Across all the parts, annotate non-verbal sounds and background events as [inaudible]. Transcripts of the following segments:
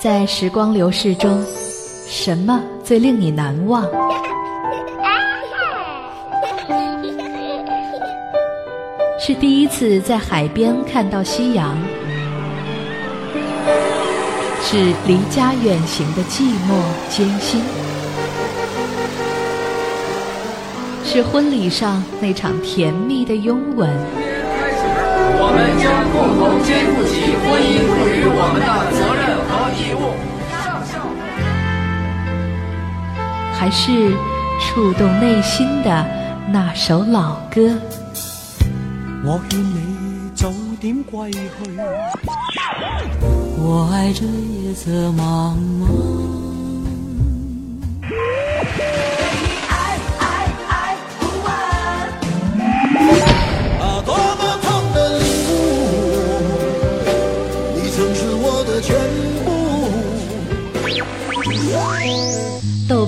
在时光流逝中，什么最令你难忘？[laughs] 是第一次在海边看到夕阳，是离家远行的寂寞艰辛，是婚礼上那场甜蜜的拥吻。我们将共同肩负起婚姻赋予我们的责任和义务。还是触动内心的那首老歌。我劝你早点归去，我爱这夜色茫茫。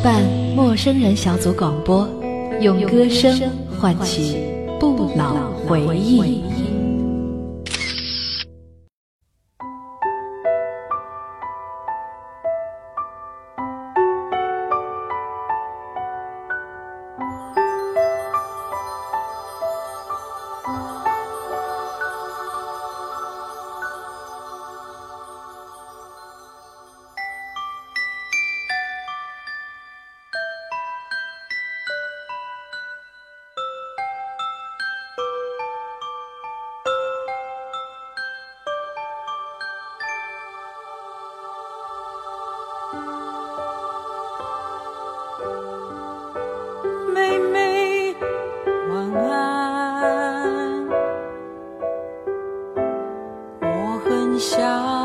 伴。陌生人小组广播，用歌声唤起不老回忆。想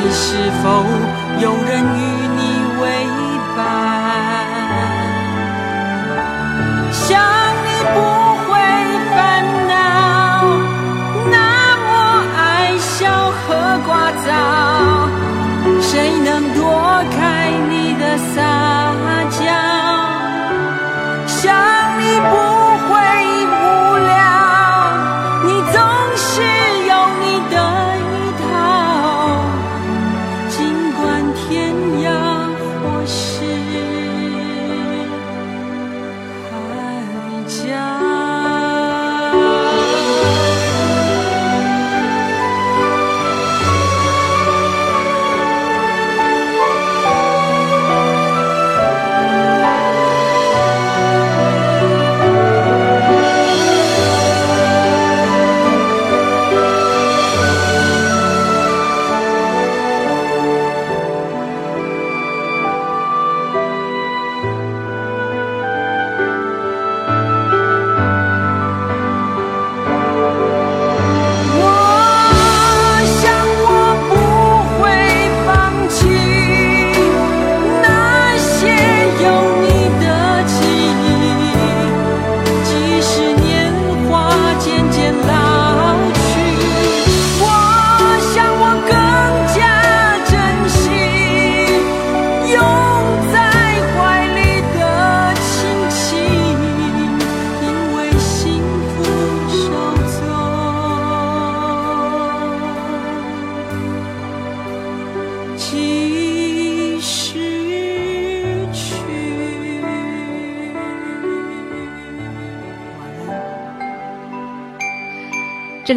你是否有人与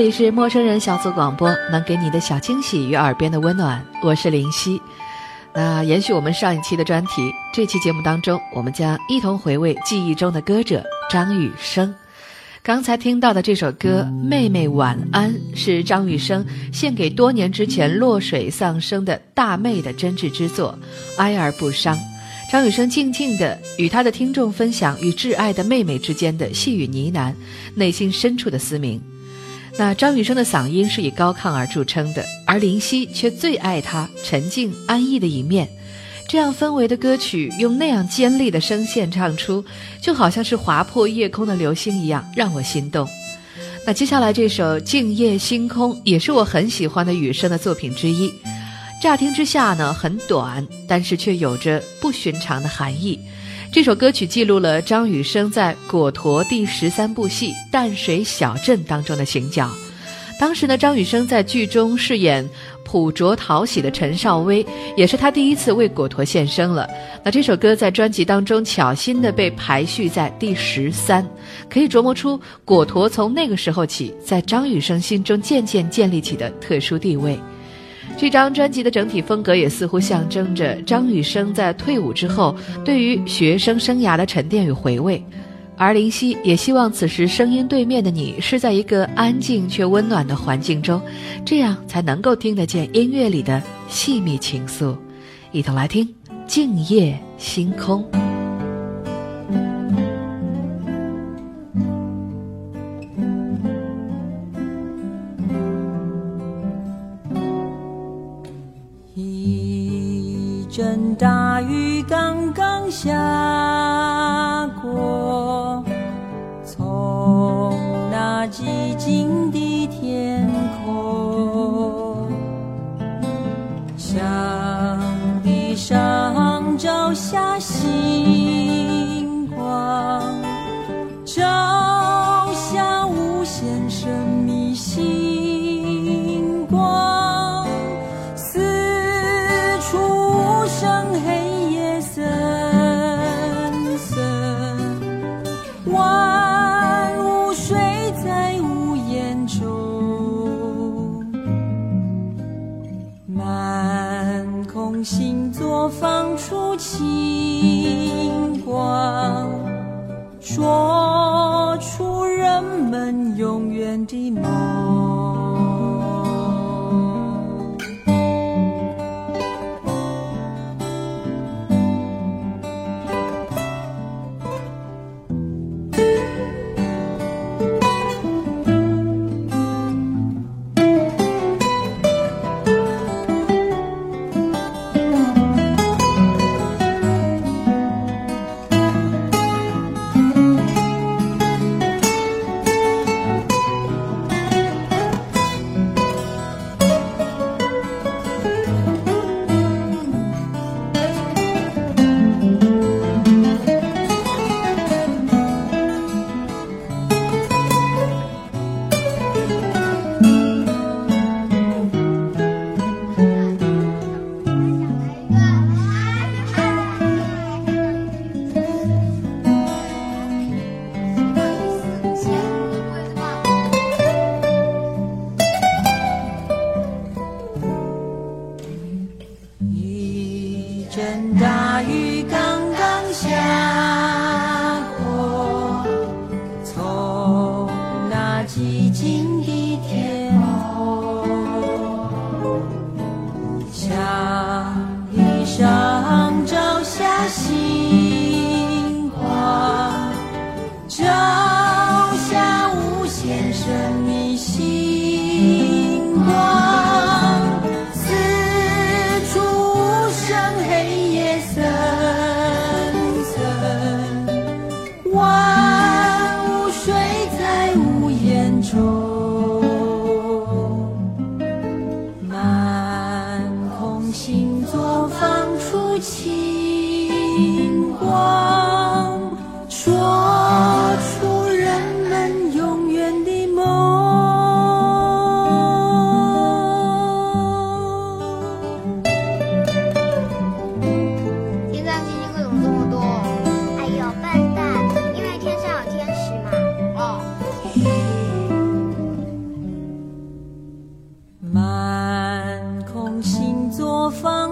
这里是陌生人小组广播，能给你的小惊喜与耳边的温暖。我是林夕。那延续我们上一期的专题，这期节目当中，我们将一同回味记忆中的歌者张雨生。刚才听到的这首歌《妹妹晚安》是张雨生献给多年之前落水丧生的大妹的真挚之作，哀而不伤。张雨生静静地与他的听众分享与挚爱的妹妹之间的细语呢喃，内心深处的思鸣。那张雨生的嗓音是以高亢而著称的，而林夕却最爱他沉静安逸的一面。这样氛围的歌曲，用那样尖利的声线唱出，就好像是划破夜空的流星一样，让我心动。那接下来这首《静夜星空》也是我很喜欢的雨生的作品之一。乍听之下呢，很短，但是却有着不寻常的含义。这首歌曲记录了张雨生在《果陀》第十三部戏《淡水小镇》当中的行脚。当时呢，张雨生在剧中饰演朴拙讨喜的陈少威，也是他第一次为果陀献声了。那这首歌在专辑当中巧心的被排序在第十三，可以琢磨出果陀从那个时候起在张雨生心中渐渐建立起的特殊地位。这张专辑的整体风格也似乎象征着张雨生在退伍之后对于学生生涯的沉淀与回味，而林夕也希望此时声音对面的你是在一个安静却温暖的环境中，这样才能够听得见音乐里的细密情愫。一同来听《静夜星空》。下过，从那寂静的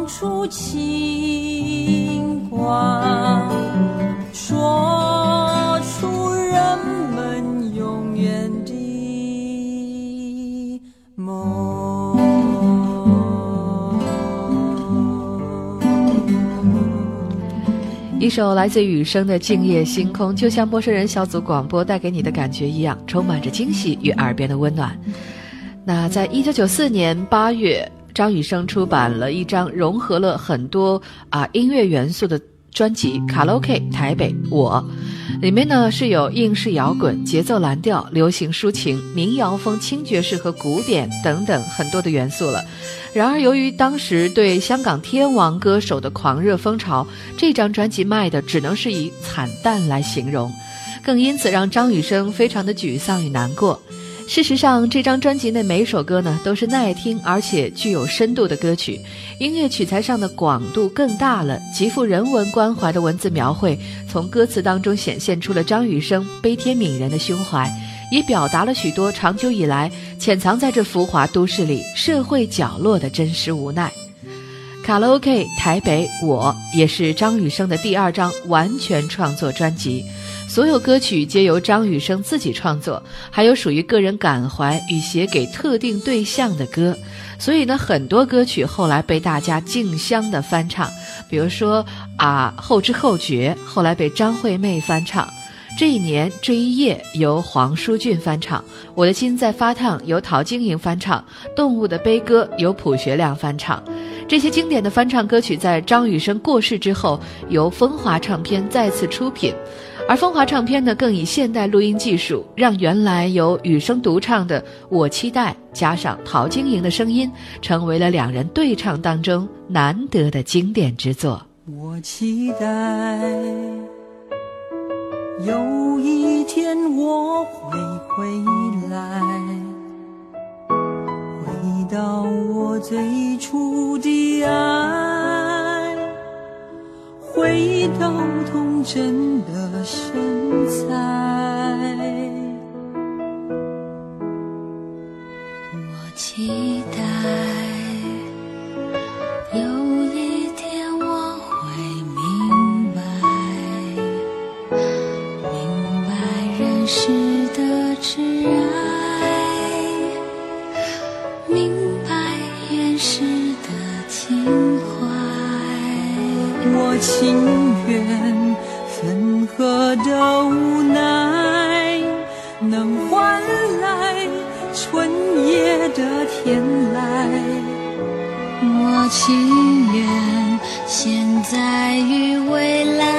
出情光，说出人们永远的梦。一首来自雨声的《静夜星空》，就像陌生人小组广播带给你的感觉一样，充满着惊喜与耳边的温暖。那在一九九四年八月，张雨生出版了一张融合了很多啊音乐元素的专辑《卡拉 OK 台北我》，里面呢是有硬式摇滚、节奏蓝调、流行抒情、民谣风、轻爵士和古典等等很多的元素了。然而，由于当时对香港天王歌手的狂热风潮，这张专辑卖的只能是以惨淡来形容，更因此让张雨生非常的沮丧与难过。事实上，这张专辑内每首歌呢都是耐听而且具有深度的歌曲，音乐取材上的广度更大了，极富人文关怀的文字描绘，从歌词当中显现出了张雨生悲天悯人的胸怀，也表达了许多长久以来潜藏在这浮华都市里社会角落的真实无奈。卡拉 OK 台北我也是张雨生的第二张完全创作专辑。所有歌曲皆由张雨生自己创作，还有属于个人感怀与写给特定对象的歌，所以呢，很多歌曲后来被大家竞相的翻唱，比如说啊《后知后觉》，后来被张惠妹翻唱，《这一年这一夜》由黄舒骏翻唱，《我的心在发烫》由陶晶莹翻唱，《动物的悲歌》由卜学亮翻唱。这些经典的翻唱歌曲在张雨生过世之后，由风华唱片再次出品。而风华唱片呢，更以现代录音技术，让原来由雨声独唱的《我期待》加上陶晶莹的声音，成为了两人对唱当中难得的经典之作。我期待有一天我会回来，回到我最初的爱，回到童真的身材。我期待有一天我会明白，明白人世的挚爱，情愿分合的无奈，能换来春夜的天籁。我情愿现在与未来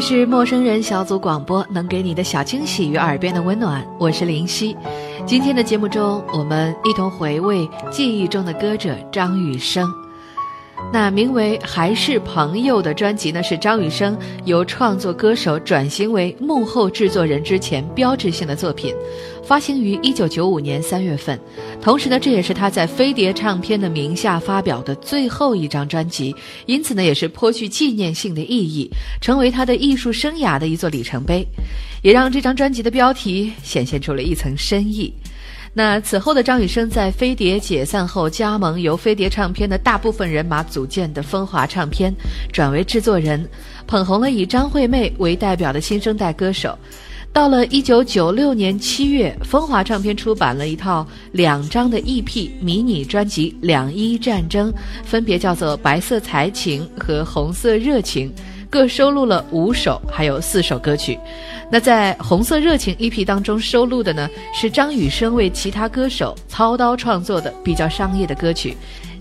是陌生人小组广播，能给你的小惊喜与耳边的温暖，我是林夕。今天的节目中，我们一同回味记忆中的歌者张雨生。那名为《还是朋友》的专辑呢，是张雨生由创作歌手转型为幕后制作人之前标志性的作品，发行于一九九五年三月份。同时呢，这也是他在飞碟唱片的名下发表的最后一张专辑，因此呢，也是颇具纪念性的意义，成为他的艺术生涯的一座里程碑，也让这张专辑的标题显现出了一层深意。那此后的张雨生在飞碟解散后，加盟由飞碟唱片的大部分人马组建的风华唱片，转为制作人，捧红了以张惠妹为代表的新生代歌手。到了一九九六年七月，风华唱片出版了一套两张的 EP 迷你专辑《两伊战争》，分别叫做《白色才情》和《红色热情》，各收录了五首，还有四首歌曲。那在《红色热情》EP 当中收录的呢，是张雨生为其他歌手操刀创作的比较商业的歌曲。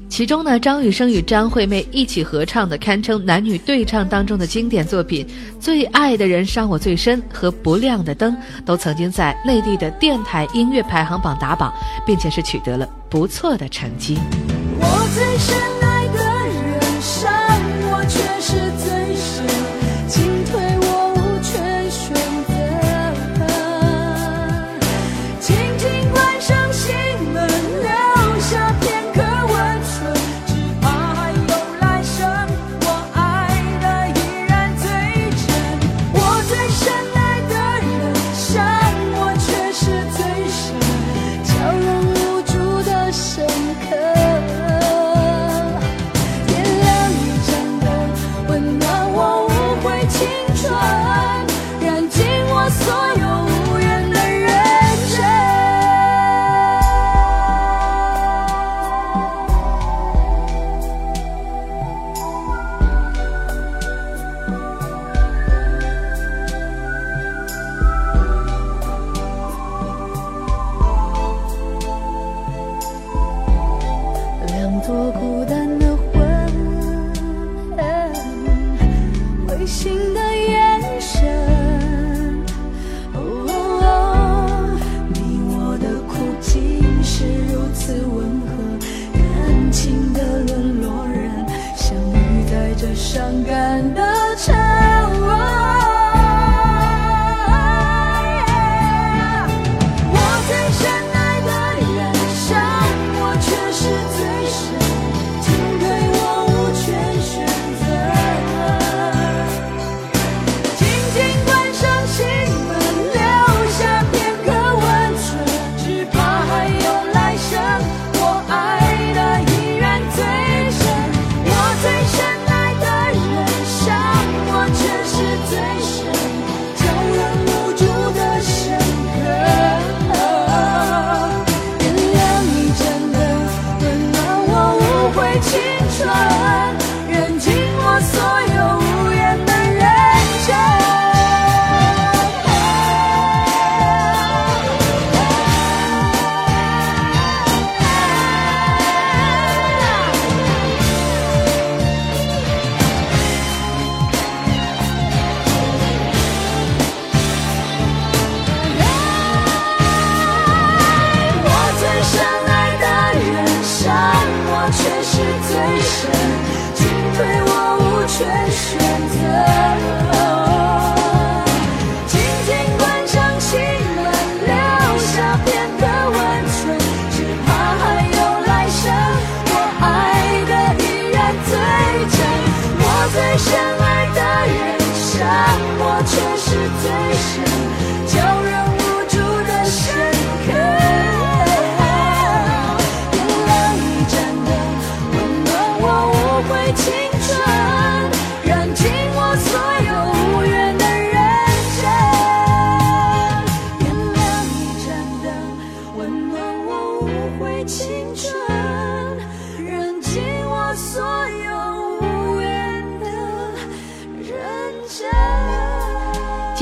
其中呢，张雨生与张惠妹一起合唱的，堪称男女对唱当中的经典作品《最爱的人伤我最深》和《不亮的灯》，都曾经在内地的电台音乐排行榜打榜，并且是取得了不错的成绩。我最深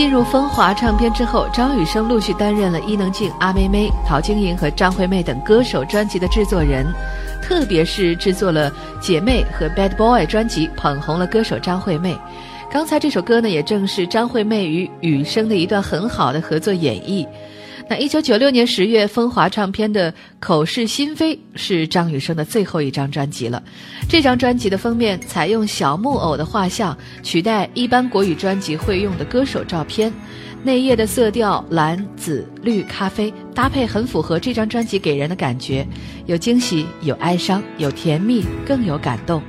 进入风华唱片之后，张雨生陆续担任了伊能静、阿妹妹、陶晶莹和张惠妹等歌手专辑的制作人，特别是制作了《姐妹》和《Bad Boy》专辑，捧红了歌手张惠妹。刚才这首歌呢，也正是张惠妹与雨生的一段很好的合作演绎。那一九九六年十月，风华唱片的《口是心非》是张雨生的最后一张专辑了。这张专辑的封面采用小木偶的画像，取代一般国语专辑会用的歌手照片。内页的色调蓝、紫、绿、咖啡搭配很符合这张专辑给人的感觉，有惊喜，有哀伤，有甜蜜，更有感动。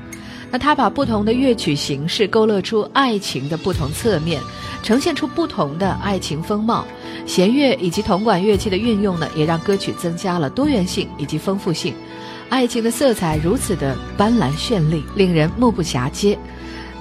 那他把不同的乐曲形式勾勒出爱情的不同侧面，呈现出不同的爱情风貌。弦乐以及铜管乐器的运用呢，也让歌曲增加了多元性以及丰富性。爱情的色彩如此的斑斓绚丽，令人目不暇接。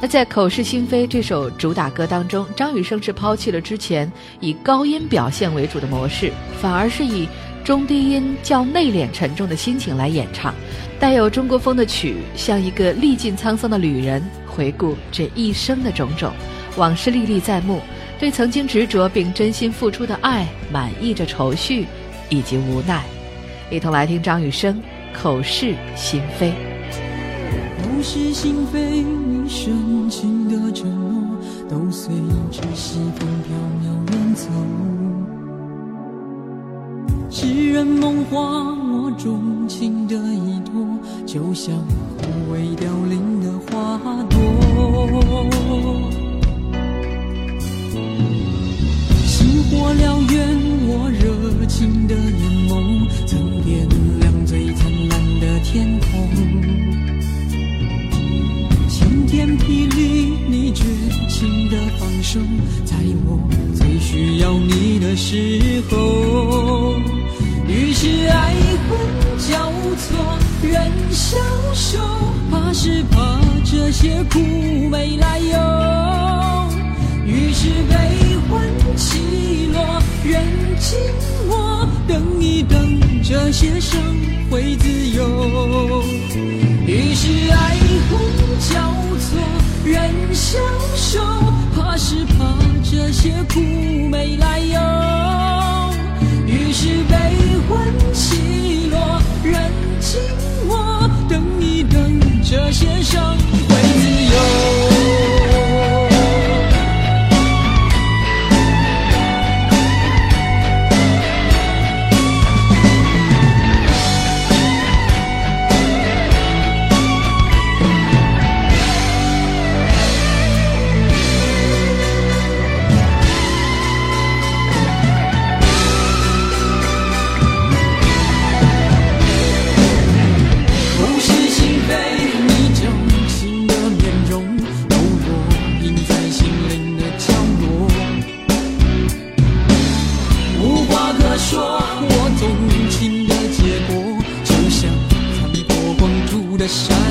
那在《口是心非》这首主打歌当中，张雨生是抛弃了之前以高音表现为主的模式，反而是以中低音较内敛沉重的心情来演唱，带有中国风的曲，像一个历尽沧桑的旅人，回顾这一生的种种，往事历历在目，对曾经执着并真心付出的爱满溢着愁绪以及无奈。一同来听张雨生《口是心非》。口是心非，你深情的承诺都随着西风飘渺远走。诗人梦话，我钟情的依托，就像枯萎凋零的花朵。星火燎原，我热情的眼眸，曾点亮最灿烂的天空。晴天霹雳，绝情的放手，在我最需要你的时候。于是爱恨交错，人消瘦，怕是怕这些苦没来由。于是悲欢起落，人静我，等一等，这些伤会自由。这秃的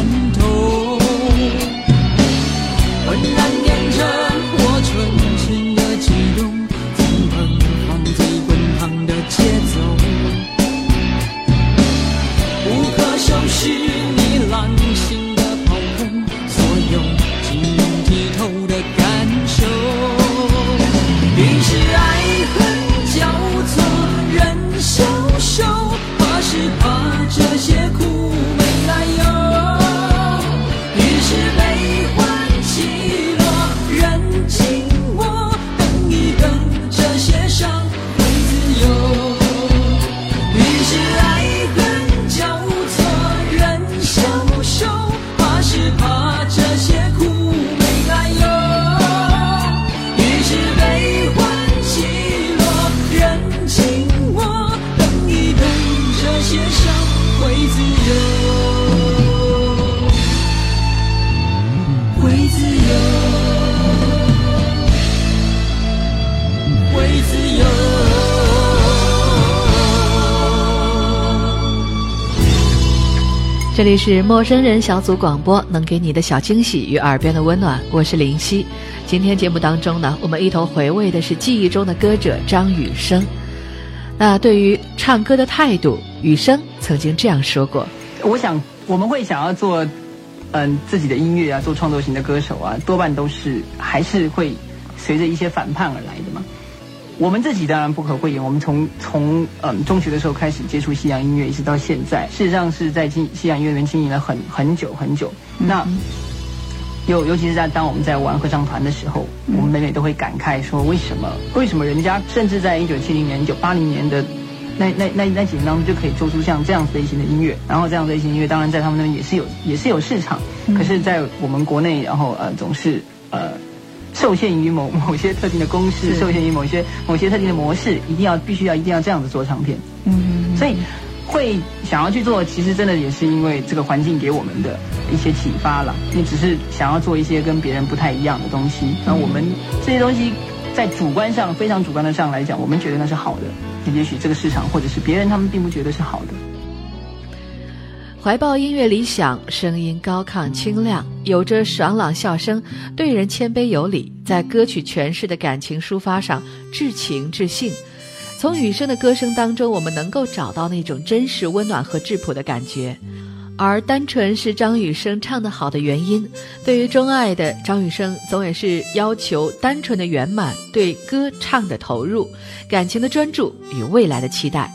这里是陌生人小组广播，能给你的小惊喜与耳边的温暖。我是林夕。今天节目当中呢，我们一同回味的是记忆中的歌者张雨生。那对于唱歌的态度，雨生曾经这样说过：“我想我们会想要做，嗯，自己的音乐啊，做创作型的歌手啊，多半都是还是会随着一些反叛而来的。我们自己当然不可讳言，我们从从嗯中学的时候开始接触西洋音乐，一直到现在，事实上是在西西洋音乐里面经营了很很久很久。那尤尤其是在当我们在玩合唱团的时候，我们每每都会感慨说，为什么为什么人家甚至在一九七零年、一九八零年的那那那那几年当中就可以做出像这样子类型的音乐，然后这样类型音乐当然在他们那边也是有也是有市场，可是，在我们国内，然后呃总是呃受限于某 [laughs] 某些特定的公式，受限于某些某些特定的模式，一定要必须要一定要这样子做唱片，嗯，所以。会想要去做，其实真的也是因为这个环境给我们的一些启发了。你只是想要做一些跟别人不太一样的东西，那我们这些东西在主观上非常主观的上来讲，我们觉得那是好的。也许这个市场或者是别人，他们并不觉得是好的。怀抱音乐理想，声音高亢清亮，有着爽朗笑声，对人谦卑有礼，在歌曲诠释的感情抒发上至情至性。从雨生的歌声当中，我们能够找到那种真实、温暖和质朴的感觉，而单纯是张雨生唱得好的原因。对于钟爱的张雨生，总也是要求单纯的圆满，对歌唱的投入，感情的专注与未来的期待。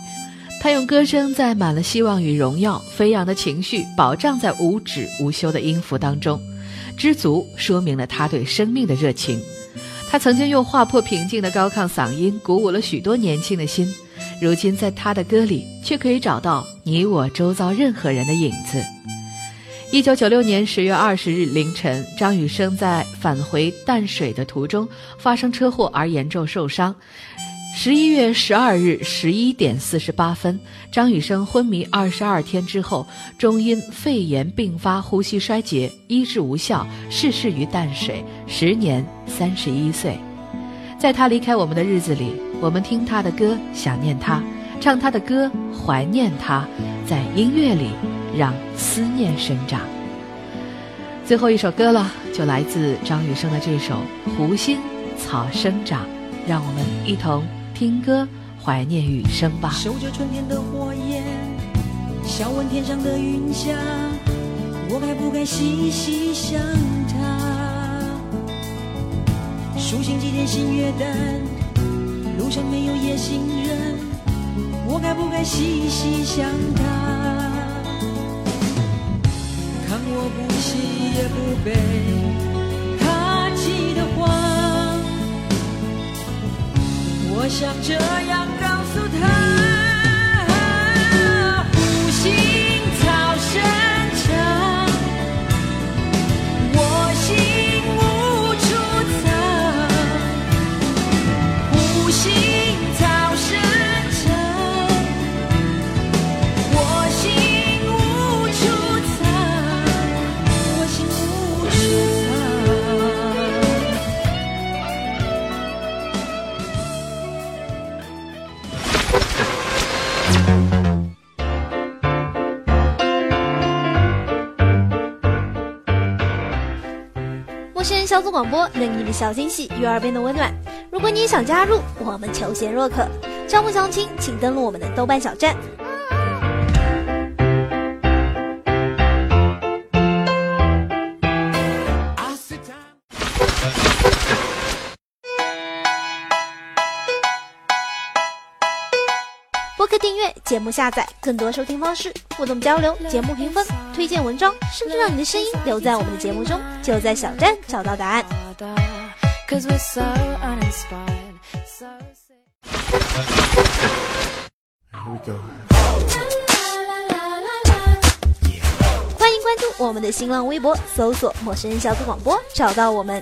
他用歌声载满了希望与荣耀，飞扬的情绪保障在无止无休的音符当中，知足说明了他对生命的热情。他曾经用划破平静的高亢嗓音鼓舞了许多年轻的心，如今在他的歌里却可以找到你我周遭任何人的影子。一九九六年十月二十日凌晨，张雨生在返回淡水的途中发生车祸而严重受伤。十一月十二日十一点四十八分，张雨生昏迷二十二天之后，终因肺炎并发呼吸衰竭，医治无效，逝世于淡水，时年三十一岁。在他离开我们的日子里，我们听他的歌，想念他；唱他的歌，怀念他。在音乐里，让思念生长。最后一首歌了，就来自张雨生的这首《湖心草生长》，让我们一同。听歌，怀念雨声吧。守着春天的火焰，笑问天上的云霞，我该不该细细想他？数星几点星月淡，路上没有夜行人，我该不该细细想他？看我不喜也不悲。我想这样告诉他。小组广播能给你的小惊喜与耳边的温暖。如果你也想加入，我们求贤若渴。招募详情，请登录我们的豆瓣小站。播客订阅节目下载，更多收听方式，互动交流，节目评分，推荐文章，甚至让你的声音留在我们的节目中，就在小站找到答案。欢迎关注我们的新浪微博，搜索“陌生人小组广播”，找到我们。